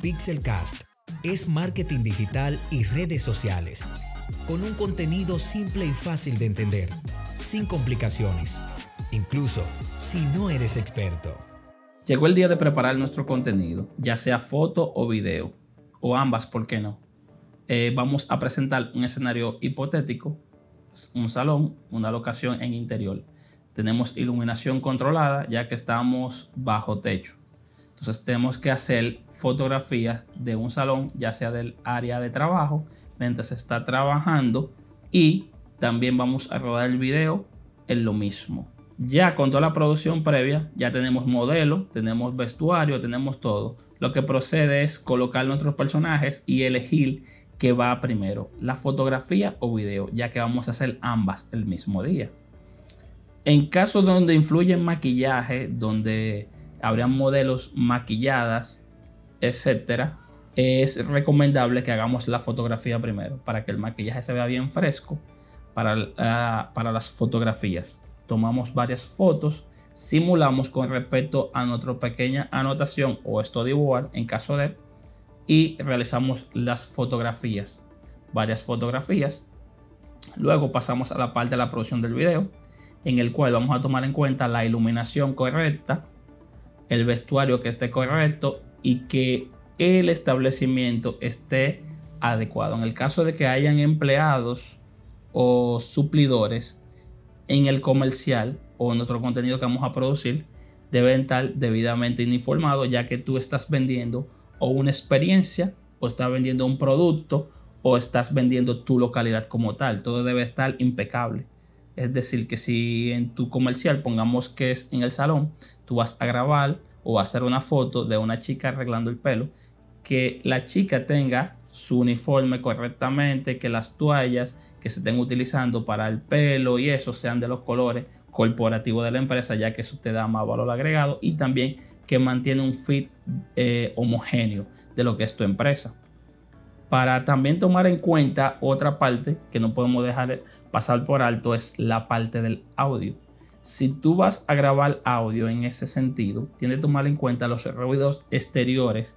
Pixelcast es marketing digital y redes sociales, con un contenido simple y fácil de entender, sin complicaciones, incluso si no eres experto. Llegó el día de preparar nuestro contenido, ya sea foto o video, o ambas, ¿por qué no? Eh, vamos a presentar un escenario hipotético, un salón, una locación en interior. Tenemos iluminación controlada ya que estamos bajo techo. Entonces tenemos que hacer fotografías de un salón, ya sea del área de trabajo, mientras se está trabajando y también vamos a rodar el video en lo mismo. Ya con toda la producción previa, ya tenemos modelo, tenemos vestuario, tenemos todo. Lo que procede es colocar nuestros personajes y elegir qué va primero, la fotografía o video, ya que vamos a hacer ambas el mismo día. En caso donde influye el maquillaje, donde habrían modelos maquilladas, etcétera, es recomendable que hagamos la fotografía primero para que el maquillaje se vea bien fresco para, ah, para las fotografías. Tomamos varias fotos, simulamos con respecto a nuestra pequeña anotación o storyboard en caso de y realizamos las fotografías, varias fotografías. Luego pasamos a la parte de la producción del video, en el cual vamos a tomar en cuenta la iluminación correcta, el vestuario que esté correcto y que el establecimiento esté adecuado. En el caso de que hayan empleados o suplidores en el comercial o en otro contenido que vamos a producir, deben estar debidamente informados ya que tú estás vendiendo o una experiencia o estás vendiendo un producto o estás vendiendo tu localidad como tal. Todo debe estar impecable. Es decir, que si en tu comercial, pongamos que es en el salón, tú vas a grabar o a hacer una foto de una chica arreglando el pelo, que la chica tenga su uniforme correctamente, que las toallas que se estén utilizando para el pelo y eso sean de los colores corporativos de la empresa, ya que eso te da más valor agregado y también que mantiene un fit eh, homogéneo de lo que es tu empresa para también tomar en cuenta otra parte que no podemos dejar pasar por alto es la parte del audio. Si tú vas a grabar audio en ese sentido, tienes que tomar en cuenta los ruidos exteriores,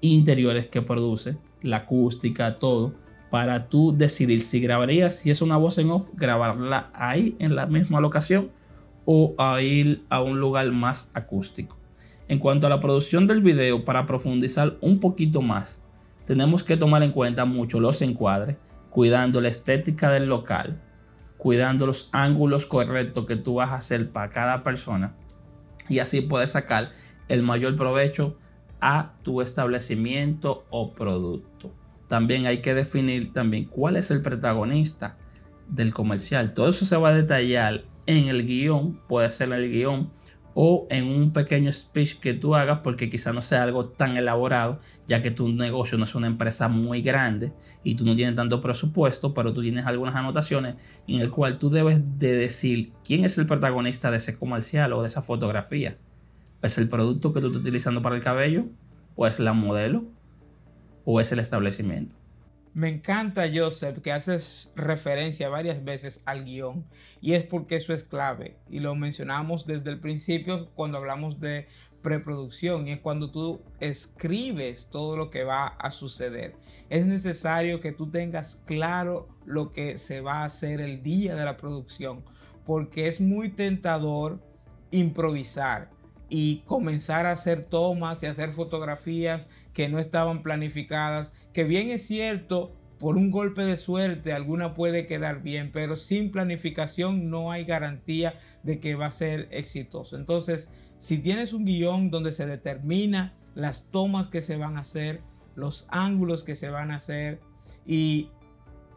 interiores que produce, la acústica, todo, para tú decidir si grabarías, si es una voz en off, grabarla ahí en la misma locación o a ir a un lugar más acústico. En cuanto a la producción del video, para profundizar un poquito más, tenemos que tomar en cuenta mucho los encuadres, cuidando la estética del local, cuidando los ángulos correctos que tú vas a hacer para cada persona y así puedes sacar el mayor provecho a tu establecimiento o producto. También hay que definir también cuál es el protagonista del comercial. Todo eso se va a detallar en el guion, puede ser el guion o en un pequeño speech que tú hagas porque quizá no sea algo tan elaborado ya que tu negocio no es una empresa muy grande y tú no tienes tanto presupuesto pero tú tienes algunas anotaciones en el cual tú debes de decir quién es el protagonista de ese comercial o de esa fotografía. Es el producto que tú estás utilizando para el cabello o es la modelo o es el establecimiento me encanta, Joseph, que haces referencia varias veces al guion y es porque eso es clave y lo mencionamos desde el principio cuando hablamos de preproducción y es cuando tú escribes todo lo que va a suceder. Es necesario que tú tengas claro lo que se va a hacer el día de la producción porque es muy tentador improvisar y comenzar a hacer tomas y hacer fotografías que no estaban planificadas, que bien es cierto, por un golpe de suerte alguna puede quedar bien, pero sin planificación no hay garantía de que va a ser exitoso. Entonces, si tienes un guion donde se determina las tomas que se van a hacer, los ángulos que se van a hacer, y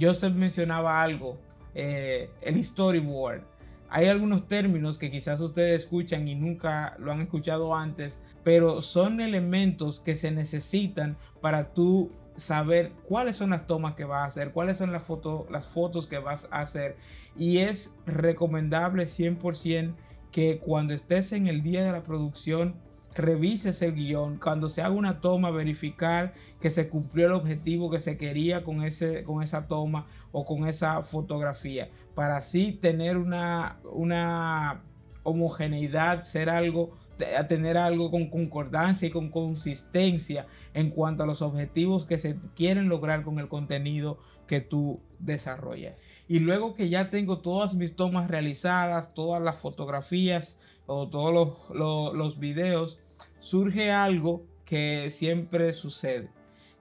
Joseph mencionaba algo, eh, el storyboard. Hay algunos términos que quizás ustedes escuchan y nunca lo han escuchado antes, pero son elementos que se necesitan para tú saber cuáles son las tomas que vas a hacer, cuáles son las, las fotos que vas a hacer. Y es recomendable 100% que cuando estés en el día de la producción, revises el guion, cuando se haga una toma, verificar que se cumplió el objetivo que se quería con, ese, con esa toma o con esa fotografía, para así tener una, una homogeneidad, ser algo a tener algo con concordancia y con consistencia en cuanto a los objetivos que se quieren lograr con el contenido que tú desarrollas. Y luego que ya tengo todas mis tomas realizadas, todas las fotografías o todos los, los, videos, surge algo que siempre sucede.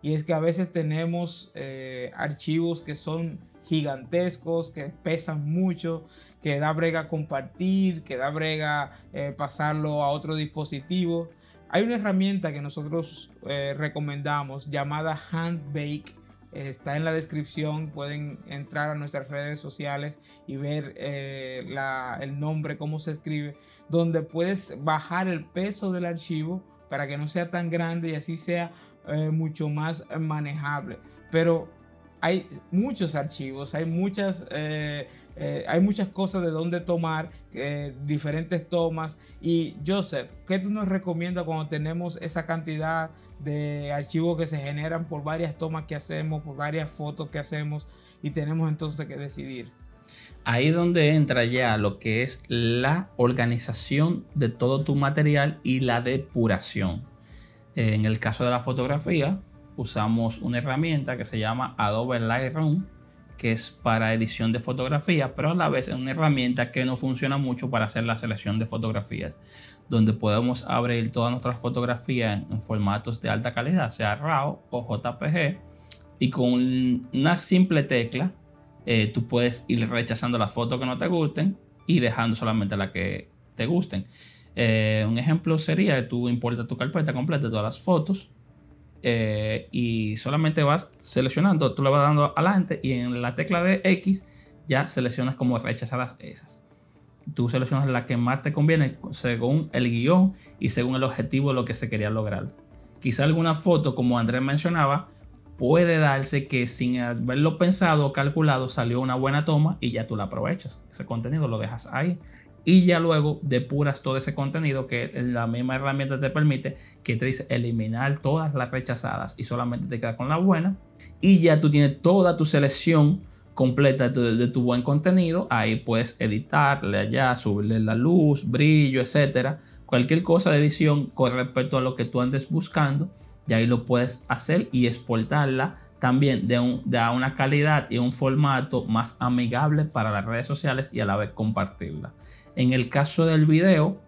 Y es que a veces tenemos eh, archivos que son gigantescos, que pesan mucho, que da brega compartir, que da brega eh, pasarlo a otro dispositivo. Hay una herramienta que nosotros eh, recomendamos llamada Handbake. Está en la descripción, pueden entrar a nuestras redes sociales y ver eh, el nombre, cómo se escribe, donde puedes bajar el peso del archivo para que no sea tan grande y así sea mucho más manejable. Pero hay muchos archivos, hay muchas, eh, eh, hay muchas cosas de dónde tomar, eh, diferentes tomas. Y Joseph, ¿qué tú nos recomiendas cuando tenemos esa cantidad de archivos que se generan por varias tomas que hacemos, por varias fotos que hacemos y tenemos entonces que decidir? Ahí donde entra ya lo que es la organización de todo tu material y la depuración. En el caso de la fotografía, usamos una herramienta que se llama Adobe Lightroom, que es para edición de fotografía, pero a la vez es una herramienta que no funciona mucho para hacer la selección de fotografías, donde podemos abrir todas nuestras fotografías en, formatos de alta calidad, sea RAW o JPG, y con una simple tecla eh, tú puedes ir rechazando las fotos que no te gusten y dejando solamente las que te gusten. Eh, un ejemplo sería que tú importas tu carpeta completa todas las fotos eh, y solamente vas seleccionando, tú le vas dando adelante y en la tecla de X ya seleccionas como rechazadas esas. Tú seleccionas la que más te conviene según el guion y según el objetivo de lo que se quería lograr. Quizá alguna foto, como Andrés mencionaba, puede darse que sin haberlo pensado o calculado salió una buena toma y ya tú la aprovechas. Ese contenido lo dejas ahí y ya luego depuras todo ese contenido que la misma herramienta te permite, que te dice eliminar todas las rechazadas y solamente te queda con la buena. Y ya tú tienes toda tu selección completa de tu, buen contenido. Ahí puedes editarle allá, subirle la luz, brillo, etcétera. Cualquier cosa de edición con respecto a lo que tú andes buscando, y ahí lo puedes hacer y exportarla también de, un, de una calidad y un formato más amigable para las redes sociales y a la vez compartirla. En el caso del video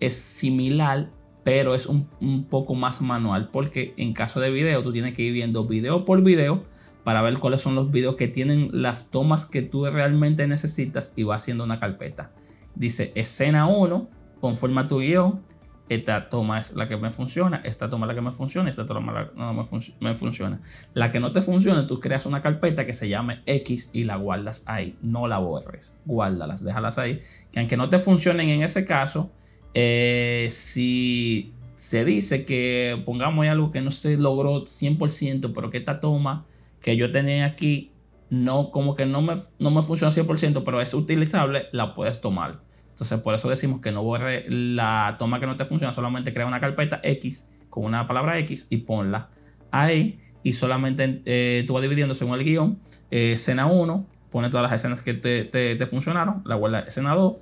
es similar, pero es un, poco más manual porque en caso de video tú tienes que ir viendo video por video para ver cuáles son los videos que tienen las tomas que tú realmente necesitas y va haciendo una carpeta. Dice escena 1, conforma tu guion, esta toma es la que me funciona, esta toma es la que me funciona, esta toma no me, funciona. La que no te funciona, tú creas una carpeta que se llame X y la guardas ahí, no la borres, guárdalas, déjalas ahí, que aunque no te funcionen en ese caso, eh, si se dice que pongamos algo que no se logró 100%, pero que esta toma que yo tenía aquí no como que no me, no me funciona 100%, pero es utilizable, la puedes tomar. Entonces, por eso decimos que no borre la toma que no te funciona, solamente crea una carpeta X con una palabra X y ponla ahí. Y solamente eh, tú vas dividiendo según el guion. Eh, escena 1, pone todas las escenas que te, funcionaron, la guarda escena 2.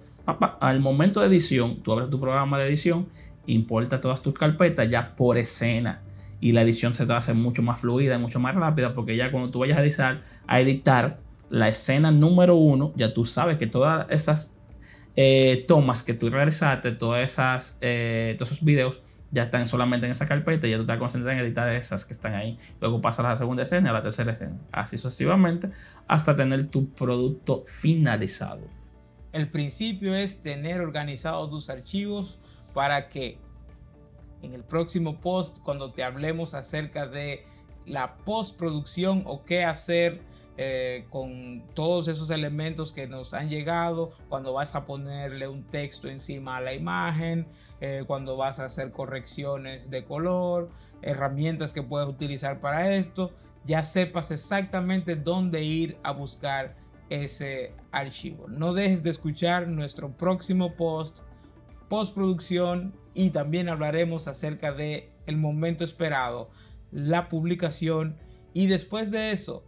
al momento de edición, tú abres tu programa de edición, importa todas tus carpetas ya por escena. Y la edición se te hacer mucho más fluida y mucho más rápida porque ya cuando tú vayas a editar, a editar la escena número 1, ya tú sabes que todas esas eh, tomas que tú realizaste, todas esas, eh, todos esos videos ya están solamente en esa carpeta y ya tú estás concentrado en editar esas que están ahí. Luego pasas a la segunda escena, a la tercera escena, así sucesivamente, hasta tener tu producto finalizado. El principio es tener organizados tus archivos para que en el próximo post, cuando te hablemos acerca de la postproducción o qué hacer eh, con todos esos elementos que nos han llegado, cuando vas a ponerle un texto encima a la imagen, eh, cuando vas a hacer correcciones de color, herramientas que puedes utilizar para esto, ya sepas exactamente dónde ir a buscar ese archivo. No dejes de escuchar nuestro próximo post, postproducción y también hablaremos acerca de el momento esperado, la publicación y después de eso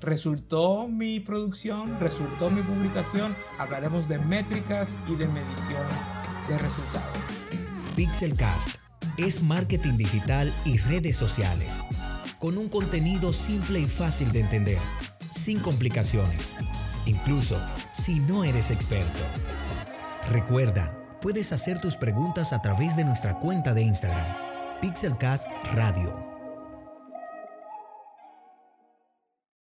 ¿Resultó mi producción? ¿Resultó mi publicación? Hablaremos de métricas y de medición de resultados. Pixelcast es marketing digital y redes sociales, con un contenido simple y fácil de entender, sin complicaciones, incluso si no eres experto. Recuerda, puedes hacer tus preguntas a través de nuestra cuenta de Instagram, Pixelcast Radio.